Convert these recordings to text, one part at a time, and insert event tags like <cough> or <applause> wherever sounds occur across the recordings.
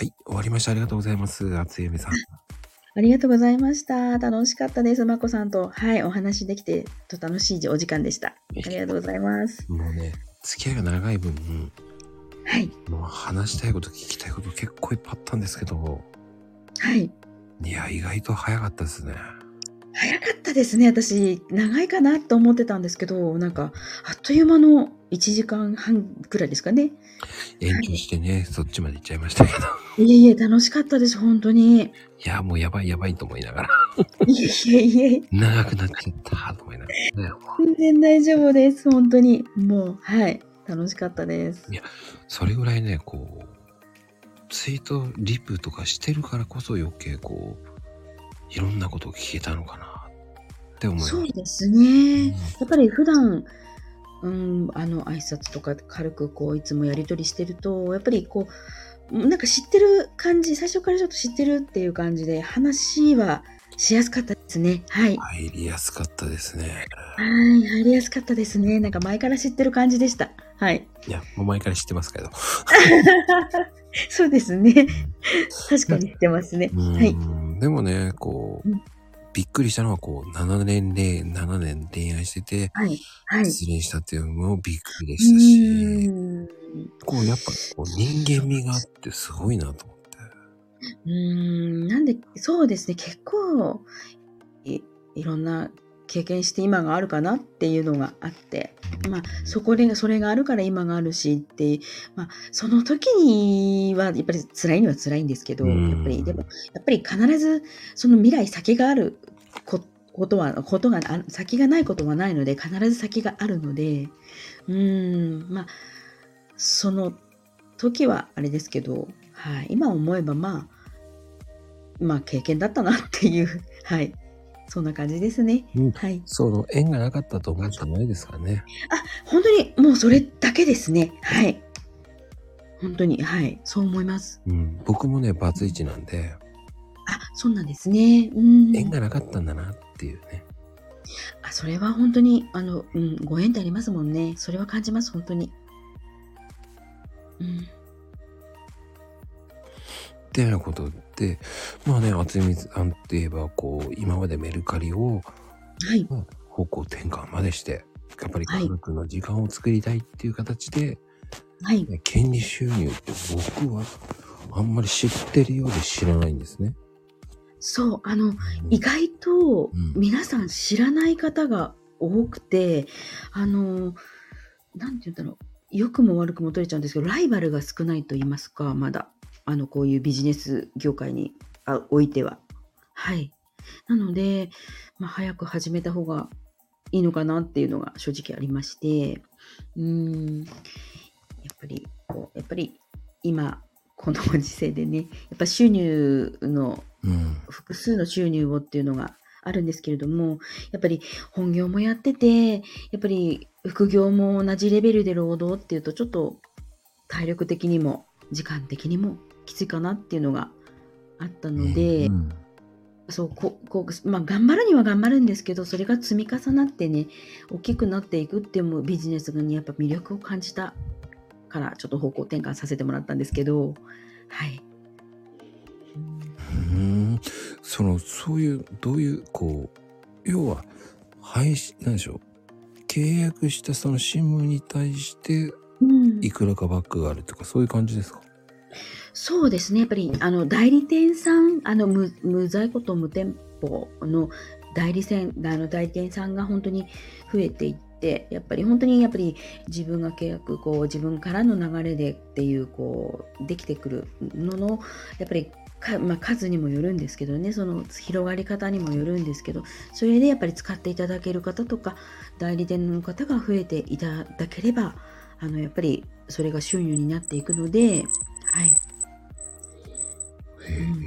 はい、終わりました。ありがとうございます。厚ゆめさん。ありがとうございました。楽しかったです。まこさんと、はい、お話できて、と楽しいお時間でした。ありがとうございます。もうね、付き合いが長い分、はい、もう話したいこと、聞きたいこと結構いっぱいあったんですけど、はい。いや、意外と早かったですね。早かったですね。私、長いかなと思ってたんですけど、なんか、あっという間の1時間半くらいですかね。延長してね、そっちまで行っちゃいましたけど。いえいえ、楽しかったです、本当に。いや、もうやばいやばいと思いながら、いえいえいえ、長くなっちゃったと思いながらね。全然大丈夫です、本当に。もう、はい、楽しかったです。それぐらいね、こう、ツイート、リプとかしてるからこそ余計こう、いろんなことを聞けたのかなって思います。そうですね。やっぱり普段、うん、あの挨拶とか軽くこういつもやり取りしてるとやっぱりこうなんか知ってる感じ最初からちょっと知ってるっていう感じで話はしやすかったですね。はい。入りやすかったですね。はい入りやすかったですね。なんか前から知ってる感じでした。はい。いや、もう前から知ってますけど。<laughs> そうですね。確かに知ってますね。うん。はいでもね、こううん、びっくりしたのは、こう、7年で、7年恋愛してて、はいはい。失恋したっていうのもびっくりでうしたし、ーん。こう、やっぱ、こう人間味があってすごいなと思って。うーん、なんで、そうですね、結構い、いろんな経験して今があるかなっていうのがあって、まあ、そこで、それがあるから今があるしって、まあ、その時には、やっぱり辛いには辛いんですけど、うん。やっぱり、でも、やっぱり必ず、その未来先があるこことは、ことがあ、先がないことはないので、必ず先があるので、うーん、まあ、その時はあれですけど、はい、今思えばまあ、まあ経験だったなっていう、はい、そんな感じですね。うんはい。その縁がなかったと思うしかないですからね。本当にもうそれだけですね。はい。本当に、はい、そう思います。うん、僕もね、バツイチなんで、あ、そうなんですね。うん。縁がなかったんだなっていうね。あ、それは本当に、あの、うん、ご縁ってありますもんね。それは感じます、本当に。うん。ってなことで、まあね、厚みさんって言えば、こう、今までメルカリをはい。方向転換までして、やっぱりはい家族の時間を作りたいっていう形で、はい。ね権利収入って僕はあんまり知ってるようで知らないんですね。そう、あの、うん意外とうん皆さん知らない方が多くて、あの、なんて言うんだろう、良くも悪くも取れちゃうんですけど、ライバルが少ないと言いますか、まだ、あの、こういうビジネス業界にあおいては。はい。なので、まあ、早く始めた方がいいのかなっていうのが正直ありまして、うーん、やっぱり、こうやっぱり今、このご時世でね、やっぱ収入のうん。複数の収入をっていうのがあるんですけれども、やっぱり本業もやってて、やっぱり副業も同じレベルで労働っていうと、ちょっと体力的にも時間的にもきついかなっていうのがあったので、うんそうここう、まあ、頑張るには頑張るんですけど、それが積み重なってね、大きくなっていくっていうもビジネスにやっぱ魅力を感じたから、ちょっと方向転換させてもらったんですけど、はい。うんその、そういう、どういう、こう、要は、配信、なんでしょう。契約したその新聞に対して、うんいくらかバックがあるとか、そういう感じですか？そうですね、やっぱりあの代理店さん、あの無無在庫と無店舗の代理店あの代理店さんが本当に増えていって、やっぱり本当にやっぱり自分が契約こう自分からの流れでっていうこうできてくるののやっぱりか、まあ、数にもよるんですけどね。その広がり方にもよるんですけどそれでやっぱり使っていただける方とか代理店の方が増えていただければあのやっぱりそれが収入になっていくので、はい、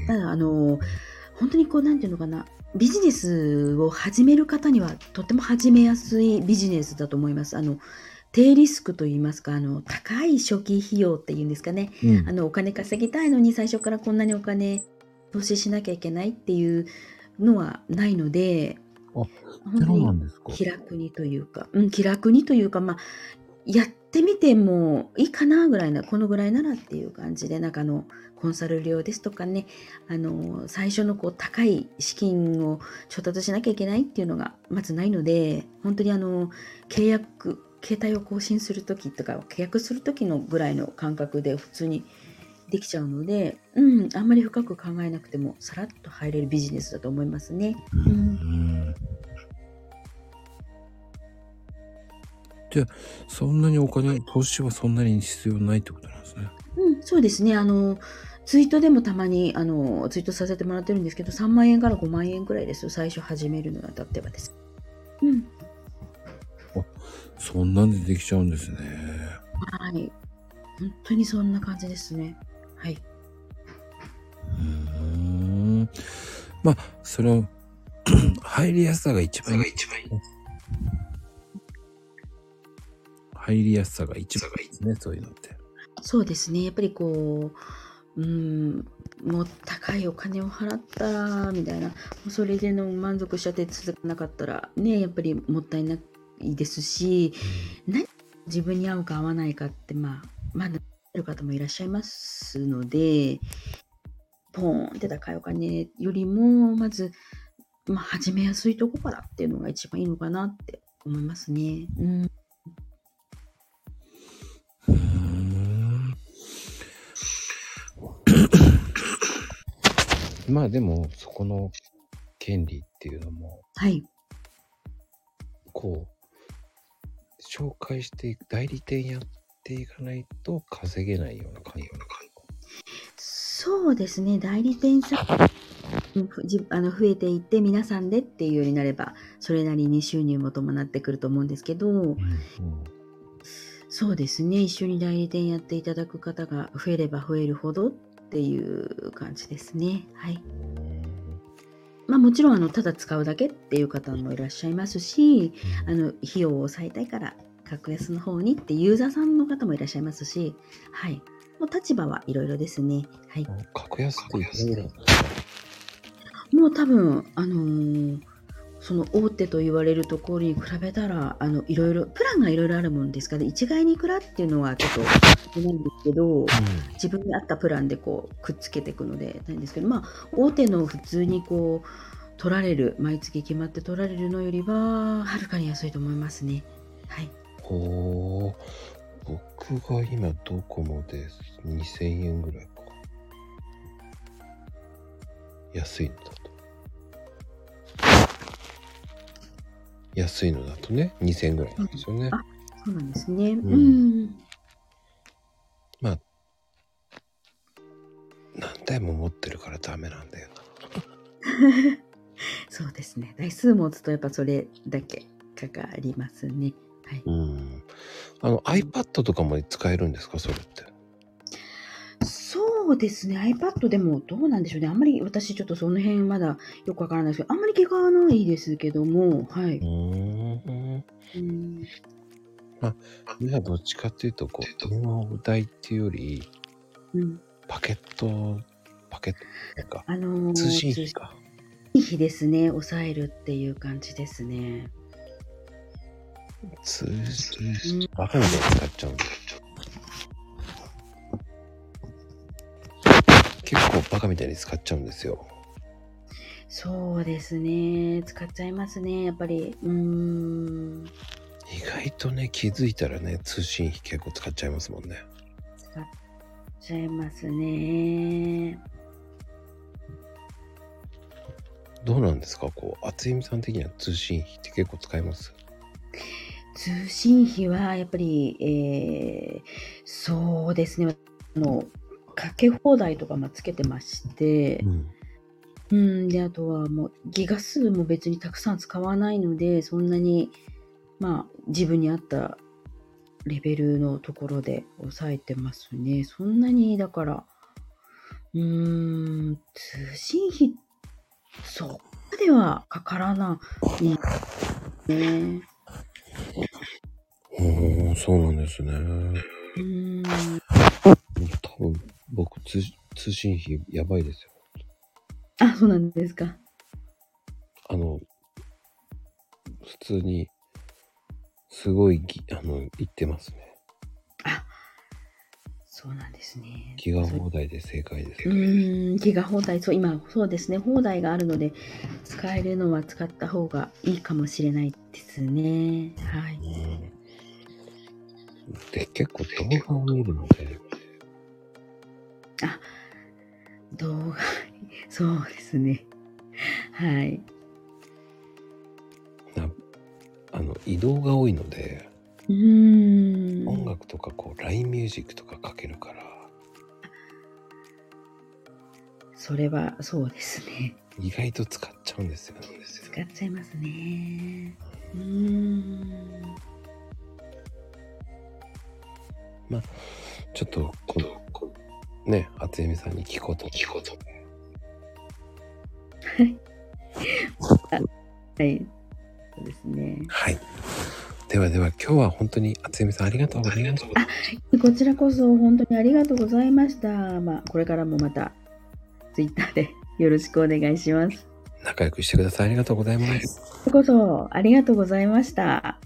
ただあの本当にこうなんていうのかな。ビジネスを始める方にはとても始めやすいビジネスだと思います。あの低リスクといいますかあの高い初期費用っていうんですかね。うん。あのお金稼ぎたいのに最初からこんなにお金投資しなきゃいけないっていうのはないのであ本当に気楽にというか、うん、気楽にというか、まあ、やっってみてもいいかなぐらいな、このぐらいならっていう感じで、なんかあの、コンサル料ですとかね、あの、最初のこう高い資金を調達しなきゃいけないっていうのがまずないので、本当にあの、契約、携帯を更新するときとか、契約するときのぐらいの感覚で普通にできちゃうので、うん、あんまり深く考えなくても、さらっと入れるビジネスだと思いますね。うんそんなにお金、投資はそんなに必要ないってことなんですね。うん、そうですね。あの、ツイートでもたまに、あの、ツイートさせてもらってるんですけど、3万円から5万円くらいですよ。最初始めるのにあたってはです。うん。そんなんでできちゃうんですね。はい。本当にそんな感じですね。はい。うーん。まあ、その、<clears throat> 入りやすさが一番いい。入りやすさが一番いいですね、そういうのって。そうですね。やっぱりこう、うん、もう高いお金を払ったみたいな、もうそれでの満足しちゃって続かなかったら、ね、やっぱりもったいないですし、自分に合うか合わないかって、まあ、まだる方もいらっしゃいますので、ポーンって高いお金よりも、まず、まあ、始めやすいとこからっていうのが一番いいのかなって思いますね。うん。まあでも、そこの権利っていうのも、はい。こう、紹介していく、代理店やっていかないと稼げないような感じ。そうですね、代理店さん、あの増えていって、皆さんでっていうようになれば、それなりに収入も伴ってくると思うんですけど、うんそうですね、一緒に代理店やっていただく方が増えれば増えるほどっていう感じですね。はい。まあもちろん、あの、ただ使うだけっていう方もいらっしゃいますし、あの、費用を抑えたいから、格安の方にってユーザーさんの方もいらっしゃいますし、はい。もう立場はいろいろですね。はい。格安っていくらぐらいもう多分、あのーその大手と言われるところに比べたら、あの、いろいろ、プランがいろいろあるもんですから、一概にいくらっていうのはちょっと、なんですけど、自分に合ったプランでこう、くっつけていくので、ないんですけど、まあ、大手の普通にこう、取られる、毎月決まって取られるのよりは、はるかに安いと思いますね。はい。ほう。僕が今ドコモで2000円ぐらいか。安いのだ安いのだとね、2000円ぐらいなんですよね。あそうなんですね。んうん。まあ、何台も持ってるからダメなんだよな。<laughs> そうですね。台数持つとやっぱそれだけかかりますね。はい。うん。あの、iPad とかも使えるんですか？それって。そうですね。iPad でもどうなんでしょうね。あんまり私ちょっとその辺まだよくわからないですけど、あんまり気がないですけども、はい。うーん。うん、今どっちかっていうと、こう、電話代っていうより、うん。パケット、パケット、なんか、あのー通信費か。通信費ですね。抑えるっていう感じですね。通信費、バカみたいに使っちゃうんだ。結カみたいに使っちゃうんですよ。そうですね。使っちゃいますね。やっぱり。うーん。意外とね、気づいたらね、通信費結構使っちゃいますもんね。使っちゃいますね。どうなんですか？こう、厚みさん的には通信費って結構使います？通信費はやっぱり、えーそうですね。あの、かけ放題とかもつけてまして、ん。うん、で、あとはもうギガ数も別にたくさん使わないので、そんなに、まあ、自分に合ったレベルのところで抑えてますね。そんなに、だから、うーん、通信費、そこまではかからないね。おー、そうなんですね。うーん、多分、僕通、通信費やばいですよ。あ、そうなんですか。あの、普通に、すごいぎ、あの、言ってますね。そうなんですね。気が放題で正解です。うーん、気が放題、そう、今、そうですね、放題があるので、使えるのは使った方がいいかもしれないですね。はい。で、結構動画を見るので、動画、そうですね。はい。なあの移動が多いので、うーん。音楽とかこう LINE ミュージックとかかけるから、それは、そうですね。意外と使っちゃうんですよね。使っちゃいますね。うーん。ちょっとこのね、初音美さんに聞こうと聞こうと。はい。そうですね。はい。ではでは今日は本当に厚美さんありがとうございました。こちらこそ本当にありがとうございました。まあ、これからもまた、ツイッターで <laughs> よろしくお願いします。仲良くしてください。ありがとうございます。こそありがとうございました。